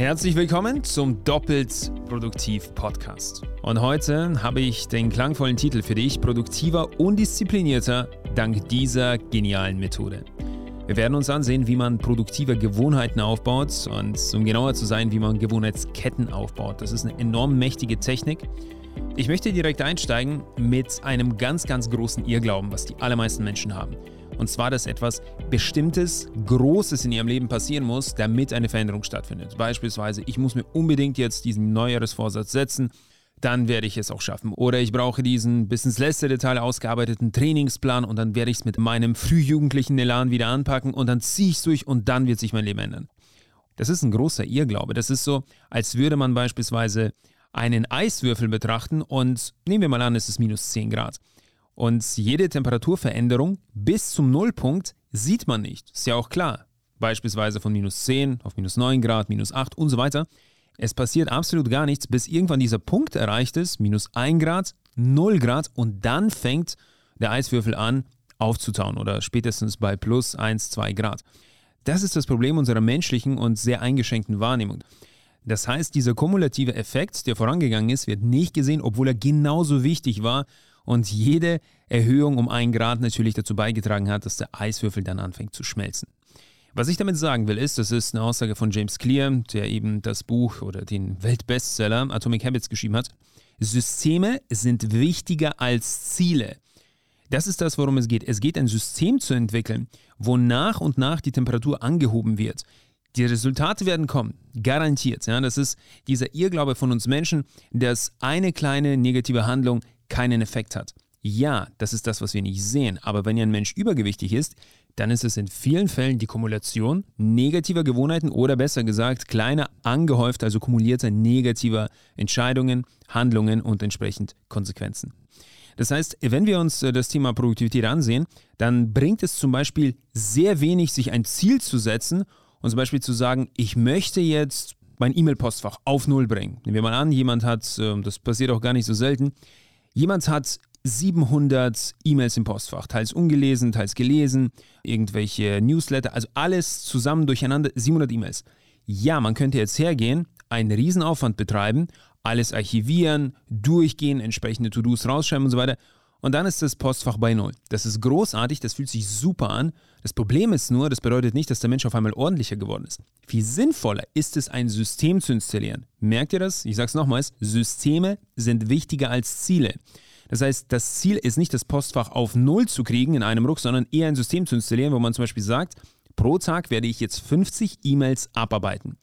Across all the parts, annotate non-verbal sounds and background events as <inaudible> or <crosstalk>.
Herzlich willkommen zum Doppelt Produktiv Podcast. Und heute habe ich den klangvollen Titel für dich: Produktiver und disziplinierter dank dieser genialen Methode. Wir werden uns ansehen, wie man produktive Gewohnheiten aufbaut und um genauer zu sein, wie man Gewohnheitsketten aufbaut. Das ist eine enorm mächtige Technik. Ich möchte direkt einsteigen mit einem ganz, ganz großen Irrglauben, was die allermeisten Menschen haben. Und zwar, dass etwas Bestimmtes, Großes in ihrem Leben passieren muss, damit eine Veränderung stattfindet. Beispielsweise, ich muss mir unbedingt jetzt diesen Neujahresvorsatz setzen, dann werde ich es auch schaffen. Oder ich brauche diesen bis ins letzte Detail ausgearbeiteten Trainingsplan und dann werde ich es mit meinem frühjugendlichen Elan wieder anpacken und dann ziehe ich es durch und dann wird sich mein Leben ändern. Das ist ein großer Irrglaube. Das ist so, als würde man beispielsweise einen Eiswürfel betrachten und nehmen wir mal an, es ist minus 10 Grad. Und jede Temperaturveränderung bis zum Nullpunkt sieht man nicht. Ist ja auch klar. Beispielsweise von minus 10 auf minus 9 Grad, minus 8 und so weiter. Es passiert absolut gar nichts, bis irgendwann dieser Punkt erreicht ist, minus 1 Grad, 0 Grad und dann fängt der Eiswürfel an aufzutauen oder spätestens bei plus 1, 2 Grad. Das ist das Problem unserer menschlichen und sehr eingeschränkten Wahrnehmung. Das heißt, dieser kumulative Effekt, der vorangegangen ist, wird nicht gesehen, obwohl er genauso wichtig war und jede Erhöhung um einen Grad natürlich dazu beigetragen hat, dass der Eiswürfel dann anfängt zu schmelzen. Was ich damit sagen will, ist, das ist eine Aussage von James Clear, der eben das Buch oder den Weltbestseller Atomic Habits geschrieben hat. Systeme sind wichtiger als Ziele. Das ist das, worum es geht. Es geht, ein System zu entwickeln, wo nach und nach die Temperatur angehoben wird. Die Resultate werden kommen, garantiert. Ja, das ist dieser Irrglaube von uns Menschen, dass eine kleine negative Handlung keinen Effekt hat. Ja, das ist das, was wir nicht sehen. Aber wenn ein Mensch übergewichtig ist, dann ist es in vielen Fällen die Kumulation negativer Gewohnheiten oder besser gesagt kleiner angehäuft, also kumulierter negativer Entscheidungen, Handlungen und entsprechend Konsequenzen. Das heißt, wenn wir uns äh, das Thema Produktivität ansehen, dann bringt es zum Beispiel sehr wenig, sich ein Ziel zu setzen und zum Beispiel zu sagen, ich möchte jetzt mein E-Mail-Postfach auf Null bringen. Nehmen wir mal an, jemand hat, ähm, das passiert auch gar nicht so selten, Jemand hat 700 E-Mails im Postfach, teils ungelesen, teils gelesen, irgendwelche Newsletter, also alles zusammen durcheinander, 700 E-Mails. Ja, man könnte jetzt hergehen, einen Riesenaufwand betreiben, alles archivieren, durchgehen, entsprechende To-Dos rausschreiben und so weiter. Und dann ist das Postfach bei Null. Das ist großartig, das fühlt sich super an. Das Problem ist nur, das bedeutet nicht, dass der Mensch auf einmal ordentlicher geworden ist. Viel sinnvoller ist es, ein System zu installieren. Merkt ihr das? Ich sage es nochmals, Systeme sind wichtiger als Ziele. Das heißt, das Ziel ist nicht, das Postfach auf Null zu kriegen in einem Ruck, sondern eher ein System zu installieren, wo man zum Beispiel sagt, pro Tag werde ich jetzt 50 E-Mails abarbeiten.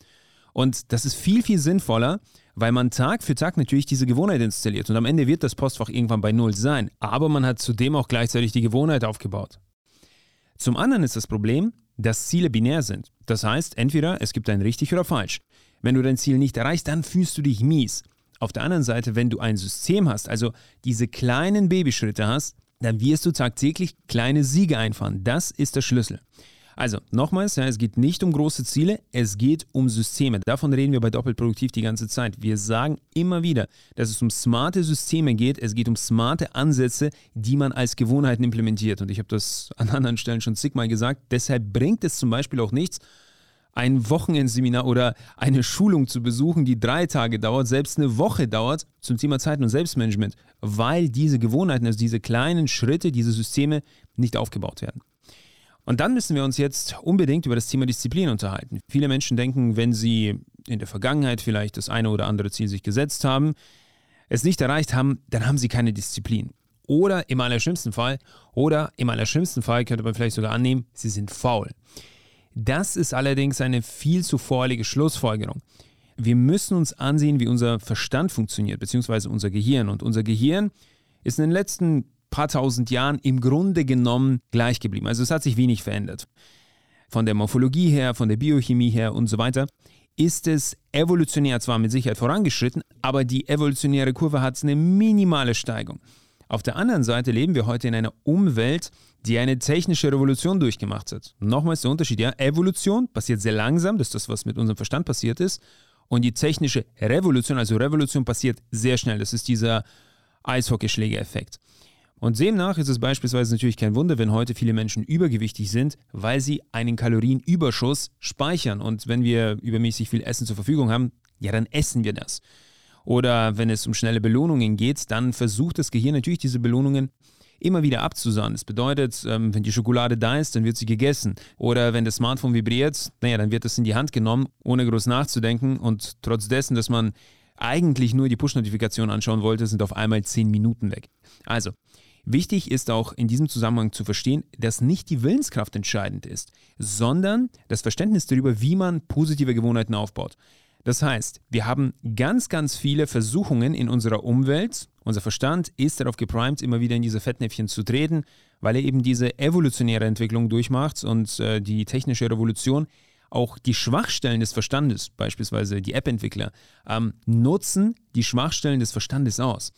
Und das ist viel, viel sinnvoller, weil man Tag für Tag natürlich diese Gewohnheit installiert. Und am Ende wird das Postfach irgendwann bei Null sein. Aber man hat zudem auch gleichzeitig die Gewohnheit aufgebaut. Zum anderen ist das Problem, dass Ziele binär sind. Das heißt, entweder es gibt ein richtig oder falsch. Wenn du dein Ziel nicht erreichst, dann fühlst du dich mies. Auf der anderen Seite, wenn du ein System hast, also diese kleinen Babyschritte hast, dann wirst du tagtäglich kleine Siege einfahren. Das ist der Schlüssel. Also nochmals, ja, es geht nicht um große Ziele, es geht um Systeme. Davon reden wir bei Doppelproduktiv die ganze Zeit. Wir sagen immer wieder, dass es um smarte Systeme geht, es geht um smarte Ansätze, die man als Gewohnheiten implementiert. Und ich habe das an anderen Stellen schon zigmal gesagt. Deshalb bringt es zum Beispiel auch nichts, ein Wochenendseminar oder eine Schulung zu besuchen, die drei Tage dauert, selbst eine Woche dauert, zum Thema Zeit und Selbstmanagement, weil diese Gewohnheiten, also diese kleinen Schritte, diese Systeme nicht aufgebaut werden. Und dann müssen wir uns jetzt unbedingt über das Thema Disziplin unterhalten. Viele Menschen denken, wenn sie in der Vergangenheit vielleicht das eine oder andere Ziel sich gesetzt haben, es nicht erreicht haben, dann haben sie keine Disziplin. Oder im allerschlimmsten Fall, oder im allerschlimmsten Fall könnte man vielleicht sogar annehmen, sie sind faul. Das ist allerdings eine viel zu vorherige Schlussfolgerung. Wir müssen uns ansehen, wie unser Verstand funktioniert, beziehungsweise unser Gehirn. Und unser Gehirn ist in den letzten paar tausend Jahren im Grunde genommen gleich geblieben. Also es hat sich wenig verändert. Von der Morphologie her, von der Biochemie her und so weiter ist es evolutionär zwar mit Sicherheit vorangeschritten, aber die evolutionäre Kurve hat eine minimale Steigung. Auf der anderen Seite leben wir heute in einer Umwelt, die eine technische Revolution durchgemacht hat. Nochmals der Unterschied, ja, Evolution passiert sehr langsam, das ist das, was mit unserem Verstand passiert ist, und die technische Revolution, also Revolution passiert sehr schnell, das ist dieser Eishockeyschläger-Effekt. Und demnach ist es beispielsweise natürlich kein Wunder, wenn heute viele Menschen übergewichtig sind, weil sie einen Kalorienüberschuss speichern. Und wenn wir übermäßig viel Essen zur Verfügung haben, ja, dann essen wir das. Oder wenn es um schnelle Belohnungen geht, dann versucht das Gehirn natürlich diese Belohnungen immer wieder abzusahen. Das bedeutet, ähm, wenn die Schokolade da ist, dann wird sie gegessen. Oder wenn das Smartphone vibriert, naja, dann wird das in die Hand genommen, ohne groß nachzudenken. Und trotz dessen, dass man eigentlich nur die Push-Notifikation anschauen wollte, sind auf einmal 10 Minuten weg. Also, Wichtig ist auch in diesem Zusammenhang zu verstehen, dass nicht die Willenskraft entscheidend ist, sondern das Verständnis darüber, wie man positive Gewohnheiten aufbaut. Das heißt, wir haben ganz, ganz viele Versuchungen in unserer Umwelt. Unser Verstand ist darauf geprimed, immer wieder in diese Fettnäpfchen zu treten, weil er eben diese evolutionäre Entwicklung durchmacht und äh, die technische Revolution auch die Schwachstellen des Verstandes, beispielsweise die App-Entwickler, ähm, nutzen die Schwachstellen des Verstandes aus.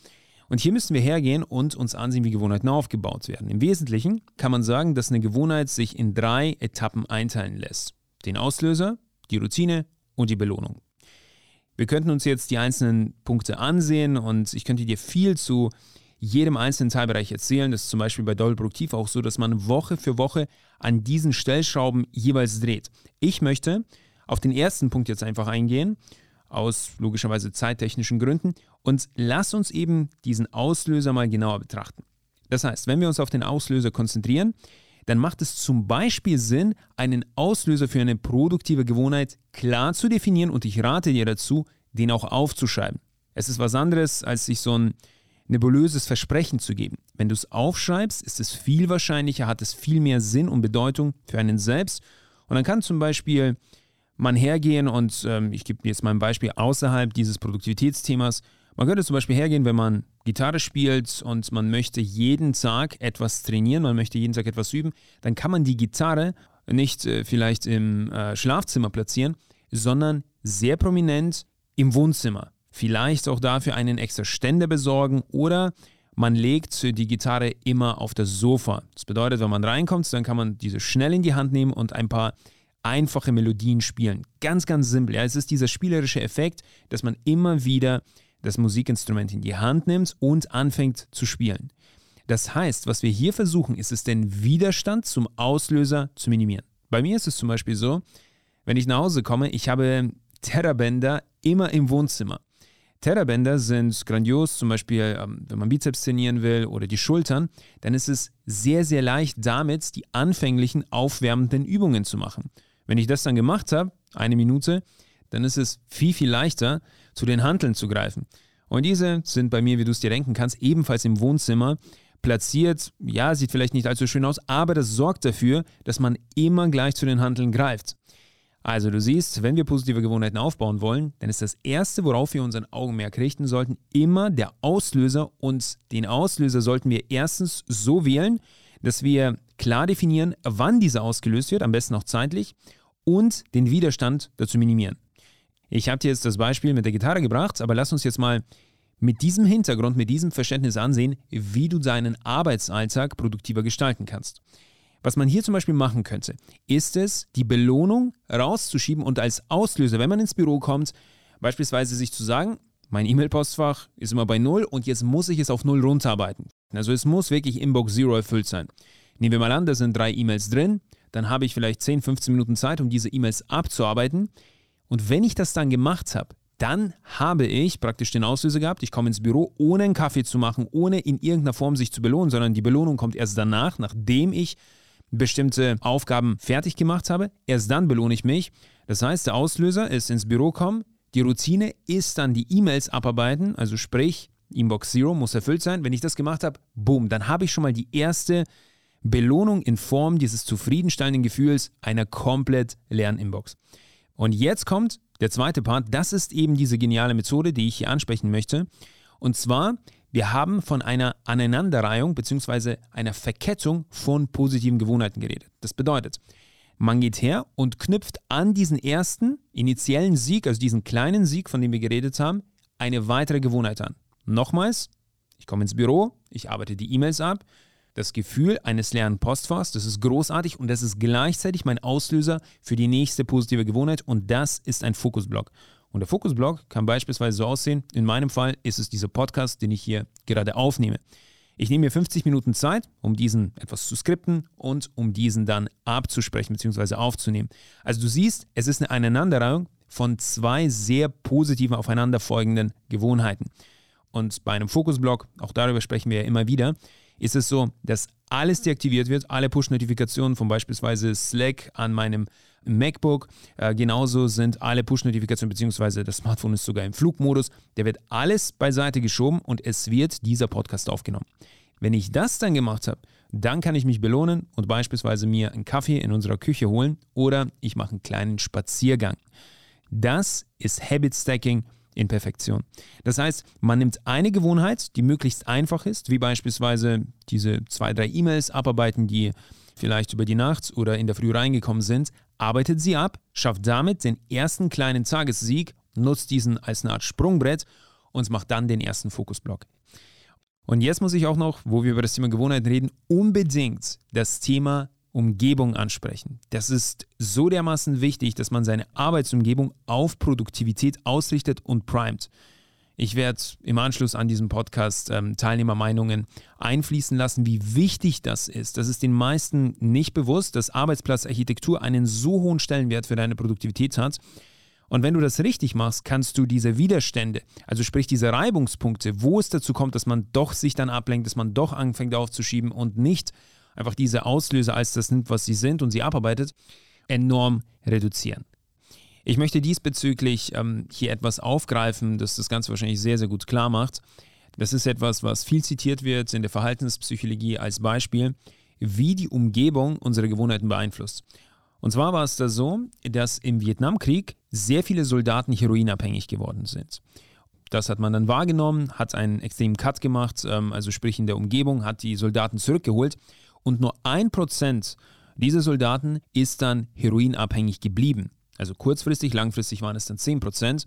Und hier müssen wir hergehen und uns ansehen, wie Gewohnheiten aufgebaut werden. Im Wesentlichen kann man sagen, dass eine Gewohnheit sich in drei Etappen einteilen lässt. Den Auslöser, die Routine und die Belohnung. Wir könnten uns jetzt die einzelnen Punkte ansehen und ich könnte dir viel zu jedem einzelnen Teilbereich erzählen. Das ist zum Beispiel bei Doll Produktiv auch so, dass man Woche für Woche an diesen Stellschrauben jeweils dreht. Ich möchte auf den ersten Punkt jetzt einfach eingehen aus logischerweise zeittechnischen Gründen. Und lass uns eben diesen Auslöser mal genauer betrachten. Das heißt, wenn wir uns auf den Auslöser konzentrieren, dann macht es zum Beispiel Sinn, einen Auslöser für eine produktive Gewohnheit klar zu definieren und ich rate dir dazu, den auch aufzuschreiben. Es ist was anderes, als sich so ein nebulöses Versprechen zu geben. Wenn du es aufschreibst, ist es viel wahrscheinlicher, hat es viel mehr Sinn und Bedeutung für einen selbst. Und dann kann zum Beispiel man hergehen und ähm, ich gebe jetzt mal ein Beispiel außerhalb dieses Produktivitätsthemas. Man könnte zum Beispiel hergehen, wenn man Gitarre spielt und man möchte jeden Tag etwas trainieren, man möchte jeden Tag etwas üben, dann kann man die Gitarre nicht äh, vielleicht im äh, Schlafzimmer platzieren, sondern sehr prominent im Wohnzimmer. Vielleicht auch dafür einen extra Ständer besorgen oder man legt die Gitarre immer auf das Sofa. Das bedeutet, wenn man reinkommt, dann kann man diese schnell in die Hand nehmen und ein paar einfache Melodien spielen. Ganz, ganz simpel. Ja, es ist dieser spielerische Effekt, dass man immer wieder das Musikinstrument in die Hand nimmt und anfängt zu spielen. Das heißt, was wir hier versuchen, ist es den Widerstand zum Auslöser zu minimieren. Bei mir ist es zum Beispiel so, wenn ich nach Hause komme, ich habe Terrabänder immer im Wohnzimmer. Terrabänder sind grandios, zum Beispiel, ähm, wenn man Bizeps trainieren will oder die Schultern, dann ist es sehr, sehr leicht, damit die anfänglichen aufwärmenden Übungen zu machen. Wenn ich das dann gemacht habe, eine Minute, dann ist es viel, viel leichter, zu den Hanteln zu greifen. Und diese sind bei mir, wie du es dir denken kannst, ebenfalls im Wohnzimmer platziert. Ja, sieht vielleicht nicht allzu schön aus, aber das sorgt dafür, dass man immer gleich zu den Hanteln greift. Also du siehst, wenn wir positive Gewohnheiten aufbauen wollen, dann ist das Erste, worauf wir unseren Augenmerk richten sollten, immer der Auslöser. Und den Auslöser sollten wir erstens so wählen, dass wir klar definieren, wann dieser ausgelöst wird, am besten auch zeitlich und den Widerstand dazu minimieren. Ich habe dir jetzt das Beispiel mit der Gitarre gebracht, aber lass uns jetzt mal mit diesem Hintergrund, mit diesem Verständnis ansehen, wie du deinen Arbeitsalltag produktiver gestalten kannst. Was man hier zum Beispiel machen könnte, ist es, die Belohnung rauszuschieben und als Auslöser, wenn man ins Büro kommt, beispielsweise sich zu sagen, mein E-Mail-Postfach ist immer bei Null und jetzt muss ich es auf Null runterarbeiten. Also es muss wirklich Inbox Zero erfüllt sein. Nehmen wir mal an, da sind drei E-Mails drin dann habe ich vielleicht 10, 15 Minuten Zeit, um diese E-Mails abzuarbeiten. Und wenn ich das dann gemacht habe, dann habe ich praktisch den Auslöser gehabt. Ich komme ins Büro, ohne einen Kaffee zu machen, ohne in irgendeiner Form sich zu belohnen, sondern die Belohnung kommt erst danach, nachdem ich bestimmte Aufgaben fertig gemacht habe. Erst dann belohne ich mich. Das heißt, der Auslöser ist ins Büro kommen. Die Routine ist dann die E-Mails abarbeiten, also sprich, Inbox Zero muss erfüllt sein. Wenn ich das gemacht habe, boom, dann habe ich schon mal die erste Belohnung in Form dieses zufriedenstellenden Gefühls einer komplett leeren Inbox. Und jetzt kommt der zweite Part. Das ist eben diese geniale Methode, die ich hier ansprechen möchte. Und zwar, wir haben von einer Aneinanderreihung bzw. einer Verkettung von positiven Gewohnheiten geredet. Das bedeutet, man geht her und knüpft an diesen ersten initiellen Sieg, also diesen kleinen Sieg, von dem wir geredet haben, eine weitere Gewohnheit an. Nochmals, ich komme ins Büro, ich arbeite die E-Mails ab, das Gefühl eines leeren Postfachs, das ist großartig und das ist gleichzeitig mein Auslöser für die nächste positive Gewohnheit und das ist ein Fokusblock. Und der Fokusblock kann beispielsweise so aussehen, in meinem Fall ist es dieser Podcast, den ich hier gerade aufnehme. Ich nehme mir 50 Minuten Zeit, um diesen etwas zu skripten und um diesen dann abzusprechen bzw. aufzunehmen. Also du siehst, es ist eine Aneinanderreihung von zwei sehr positiven aufeinanderfolgenden Gewohnheiten. Und bei einem Fokusblock, auch darüber sprechen wir ja immer wieder, ist es so, dass alles deaktiviert wird, alle Push-Notifikationen von beispielsweise Slack an meinem MacBook. Äh, genauso sind alle Push-Notifikationen, beziehungsweise das Smartphone ist sogar im Flugmodus. Der wird alles beiseite geschoben und es wird dieser Podcast aufgenommen. Wenn ich das dann gemacht habe, dann kann ich mich belohnen und beispielsweise mir einen Kaffee in unserer Küche holen oder ich mache einen kleinen Spaziergang. Das ist Habit Stacking in Perfektion. Das heißt, man nimmt eine Gewohnheit, die möglichst einfach ist, wie beispielsweise diese zwei, drei E-Mails abarbeiten, die vielleicht über die Nacht oder in der Früh reingekommen sind, arbeitet sie ab, schafft damit den ersten kleinen Tagessieg, nutzt diesen als eine Art Sprungbrett und macht dann den ersten Fokusblock. Und jetzt muss ich auch noch, wo wir über das Thema Gewohnheiten reden, unbedingt das Thema Umgebung ansprechen. Das ist so dermaßen wichtig, dass man seine Arbeitsumgebung auf Produktivität ausrichtet und primet. Ich werde im Anschluss an diesem Podcast ähm, Teilnehmermeinungen einfließen lassen, wie wichtig das ist. Das ist den meisten nicht bewusst, dass Arbeitsplatzarchitektur einen so hohen Stellenwert für deine Produktivität hat. Und wenn du das richtig machst, kannst du diese Widerstände, also sprich diese Reibungspunkte, wo es dazu kommt, dass man doch sich dann ablenkt, dass man doch anfängt aufzuschieben und nicht einfach diese Auslöser als das nimmt, was sie sind und sie abarbeitet, enorm reduzieren. Ich möchte diesbezüglich ähm, hier etwas aufgreifen, das das Ganze wahrscheinlich sehr, sehr gut klar macht. Das ist etwas, was viel zitiert wird in der Verhaltenspsychologie als Beispiel, wie die Umgebung unsere Gewohnheiten beeinflusst. Und zwar war es da so, dass im Vietnamkrieg sehr viele Soldaten heroinabhängig geworden sind. Das hat man dann wahrgenommen, hat einen extremen Cut gemacht, ähm, also sprich in der Umgebung, hat die Soldaten zurückgeholt und nur ein Prozent dieser Soldaten ist dann heroinabhängig geblieben. Also kurzfristig, langfristig waren es dann 10 Prozent.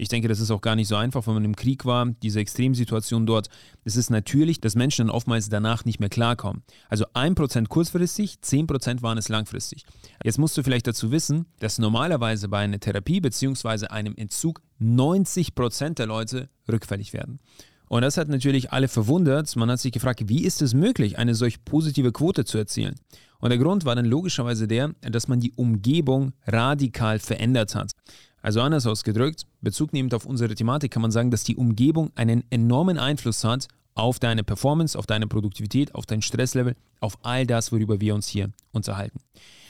Ich denke, das ist auch gar nicht so einfach, wenn man im Krieg war, diese Extremsituation dort. Es ist natürlich, dass Menschen dann oftmals danach nicht mehr klarkommen. Also 1% kurzfristig, 10% waren es langfristig. Jetzt musst du vielleicht dazu wissen, dass normalerweise bei einer Therapie bzw. einem Entzug 90% der Leute rückfällig werden. Und das hat natürlich alle verwundert. Man hat sich gefragt, wie ist es möglich, eine solch positive Quote zu erzielen? Und der Grund war dann logischerweise der, dass man die Umgebung radikal verändert hat. Also anders ausgedrückt, bezugnehmend auf unsere Thematik kann man sagen, dass die Umgebung einen enormen Einfluss hat auf deine Performance, auf deine Produktivität, auf dein Stresslevel, auf all das, worüber wir uns hier unterhalten.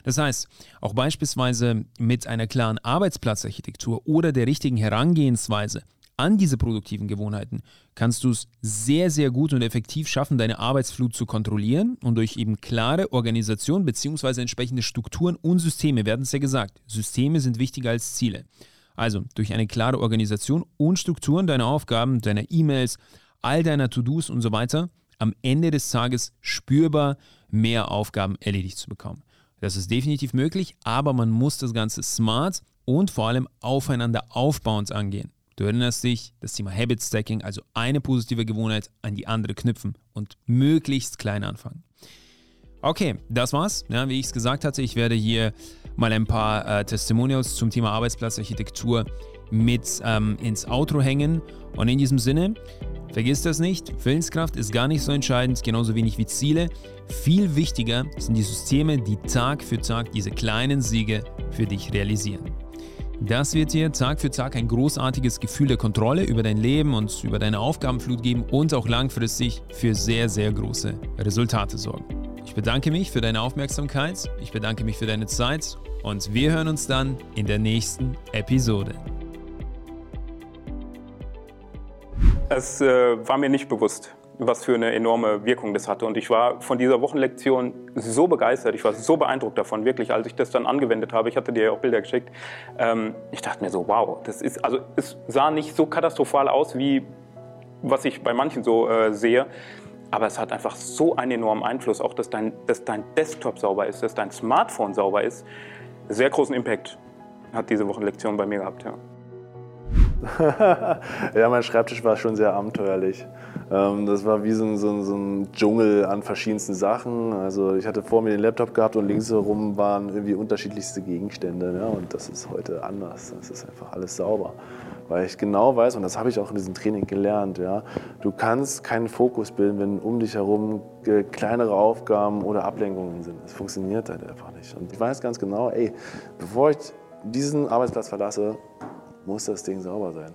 Das heißt, auch beispielsweise mit einer klaren Arbeitsplatzarchitektur oder der richtigen Herangehensweise an diese produktiven Gewohnheiten kannst du es sehr, sehr gut und effektiv schaffen, deine Arbeitsflut zu kontrollieren und durch eben klare Organisation bzw. entsprechende Strukturen und Systeme, werden es ja gesagt, Systeme sind wichtiger als Ziele. Also durch eine klare Organisation und Strukturen deiner Aufgaben, deiner E-Mails, all deiner To-Dos und so weiter, am Ende des Tages spürbar mehr Aufgaben erledigt zu bekommen. Das ist definitiv möglich, aber man muss das Ganze smart und vor allem aufeinander aufbauend angehen. Du erinnerst dich, das Thema Habit Stacking, also eine positive Gewohnheit an die andere knüpfen und möglichst klein anfangen. Okay, das war's. Ja, wie ich es gesagt hatte, ich werde hier mal ein paar äh, Testimonials zum Thema Arbeitsplatzarchitektur mit ähm, ins Outro hängen. Und in diesem Sinne, vergiss das nicht, Willenskraft ist gar nicht so entscheidend, genauso wenig wie Ziele. Viel wichtiger sind die Systeme, die Tag für Tag diese kleinen Siege für dich realisieren. Das wird dir Tag für Tag ein großartiges Gefühl der Kontrolle über dein Leben und über deine Aufgabenflut geben und auch langfristig für sehr, sehr große Resultate sorgen. Ich bedanke mich für deine Aufmerksamkeit, ich bedanke mich für deine Zeit und wir hören uns dann in der nächsten Episode. Es äh, war mir nicht bewusst, was für eine enorme Wirkung das hatte. Und ich war von dieser Wochenlektion so begeistert, ich war so beeindruckt davon, wirklich, als ich das dann angewendet habe. Ich hatte dir ja auch Bilder geschickt. Ähm, ich dachte mir so, wow, das ist, also es sah nicht so katastrophal aus, wie was ich bei manchen so äh, sehe. Aber es hat einfach so einen enormen Einfluss, auch dass dein, dass dein Desktop sauber ist, dass dein Smartphone sauber ist. Sehr großen Impact hat diese Wochenlektion bei mir gehabt, ja. <laughs> ja, mein Schreibtisch war schon sehr abenteuerlich. Ähm, das war wie so ein, so, ein, so ein, Dschungel an verschiedensten Sachen. Also ich hatte vor mir den Laptop gehabt und links herum waren irgendwie unterschiedlichste Gegenstände. Ja, und das ist heute anders. Das ist einfach alles sauber. Weil ich genau weiß, und das habe ich auch in diesem Training gelernt, ja, du kannst keinen Fokus bilden, wenn um dich herum kleinere Aufgaben oder Ablenkungen sind. Das funktioniert halt einfach nicht. Und ich weiß ganz genau, ey, bevor ich diesen Arbeitsplatz verlasse, muss das Ding sauber sein.